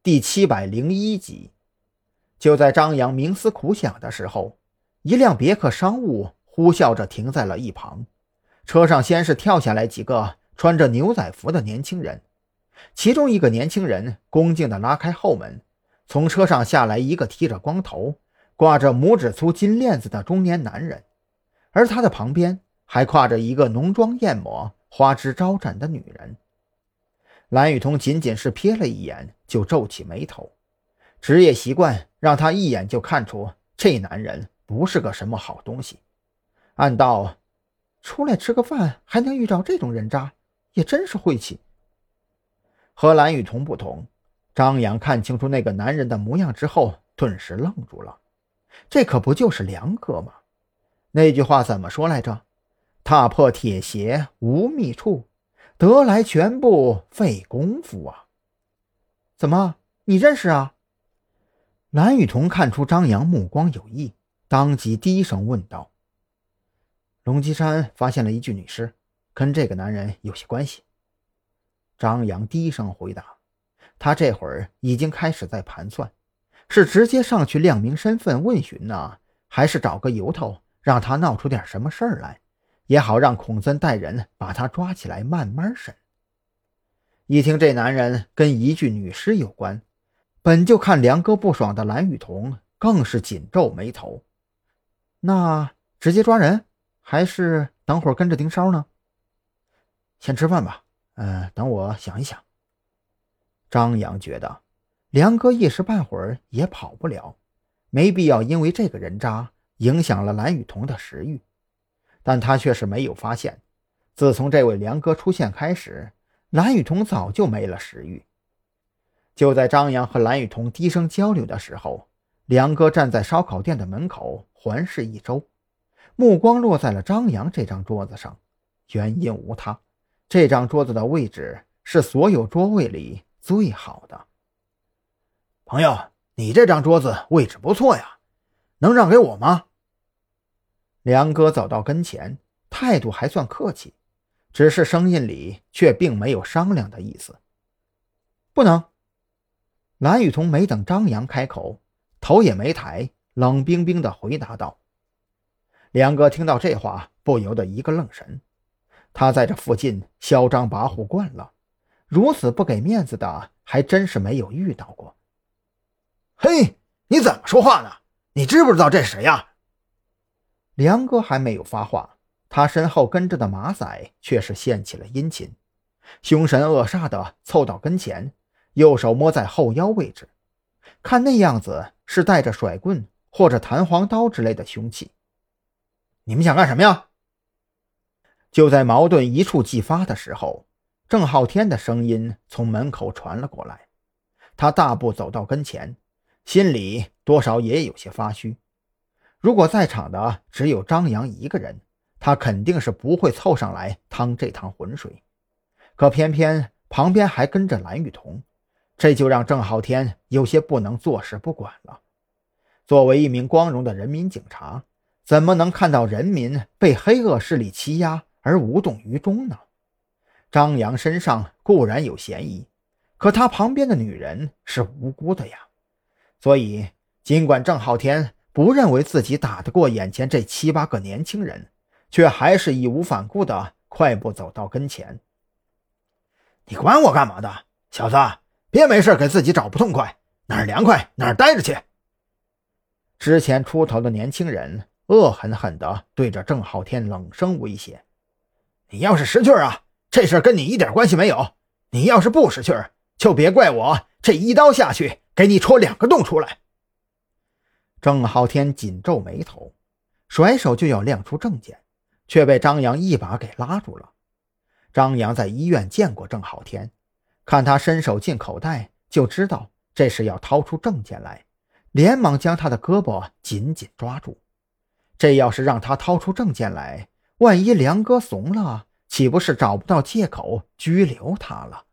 第七百零一集。就在张扬冥思苦想的时候，一辆别克商务呼啸着停在了一旁。车上先是跳下来几个穿着牛仔服的年轻人，其中一个年轻人恭敬地拉开后门，从车上下来一个剃着光头、挂着拇指粗金链子的中年男人，而他的旁边还挎着一个浓妆艳抹、花枝招展的女人。蓝雨桐仅仅是瞥了一眼，就皱起眉头。职业习惯让他一眼就看出这男人不是个什么好东西。暗道：出来吃个饭还能遇到这种人渣，也真是晦气。和蓝雨桐不同，张扬看清楚那个男人的模样之后，顿时愣住了。这可不就是梁哥吗？那句话怎么说来着？踏破铁鞋无觅处。得来全不费功夫啊！怎么，你认识啊？蓝雨桐看出张扬目光有异，当即低声问道：“龙脊山发现了一具女尸，跟这个男人有些关系。”张扬低声回答：“他这会儿已经开始在盘算，是直接上去亮明身份问询呢，还是找个由头让他闹出点什么事儿来？”也好让孔森带人把他抓起来慢慢审。一听这男人跟一具女尸有关，本就看梁哥不爽的蓝雨桐更是紧皱眉头。那直接抓人，还是等会儿跟着盯梢呢？先吃饭吧。嗯，等我想一想。张扬觉得梁哥一时半会儿也跑不了，没必要因为这个人渣影响了蓝雨桐的食欲。但他却是没有发现，自从这位梁哥出现开始，蓝雨桐早就没了食欲。就在张扬和蓝雨桐低声交流的时候，梁哥站在烧烤店的门口环视一周，目光落在了张扬这张桌子上。原因无他，这张桌子的位置是所有桌位里最好的。朋友，你这张桌子位置不错呀，能让给我吗？梁哥走到跟前，态度还算客气，只是声音里却并没有商量的意思。不能。蓝雨桐没等张扬开口，头也没抬，冷冰冰的回答道：“梁哥听到这话，不由得一个愣神。他在这附近嚣张跋扈惯了，如此不给面子的，还真是没有遇到过。”嘿，你怎么说话呢？你知不知道这是谁呀？梁哥还没有发话，他身后跟着的马仔却是献起了殷勤，凶神恶煞的凑到跟前，右手摸在后腰位置，看那样子是带着甩棍或者弹簧刀之类的凶器。你们想干什么呀？就在矛盾一触即发的时候，郑浩天的声音从门口传了过来，他大步走到跟前，心里多少也有些发虚。如果在场的只有张扬一个人，他肯定是不会凑上来趟这趟浑水。可偏偏旁边还跟着蓝雨桐，这就让郑浩天有些不能坐视不管了。作为一名光荣的人民警察，怎么能看到人民被黑恶势力欺压而无动于衷呢？张扬身上固然有嫌疑，可他旁边的女人是无辜的呀。所以，尽管郑浩天。不认为自己打得过眼前这七八个年轻人，却还是义无反顾的快步走到跟前。你管我干嘛的，小子！别没事给自己找不痛快，哪儿凉快哪儿待着去。之前出头的年轻人恶狠狠地对着郑浩天冷声威胁：“你要是识趣啊，这事跟你一点关系没有；你要是不识趣，就别怪我这一刀下去给你戳两个洞出来。”郑浩天紧皱眉头，甩手就要亮出证件，却被张扬一把给拉住了。张扬在医院见过郑浩天，看他伸手进口袋，就知道这是要掏出证件来，连忙将他的胳膊紧紧抓住。这要是让他掏出证件来，万一梁哥怂了，岂不是找不到借口拘留他了？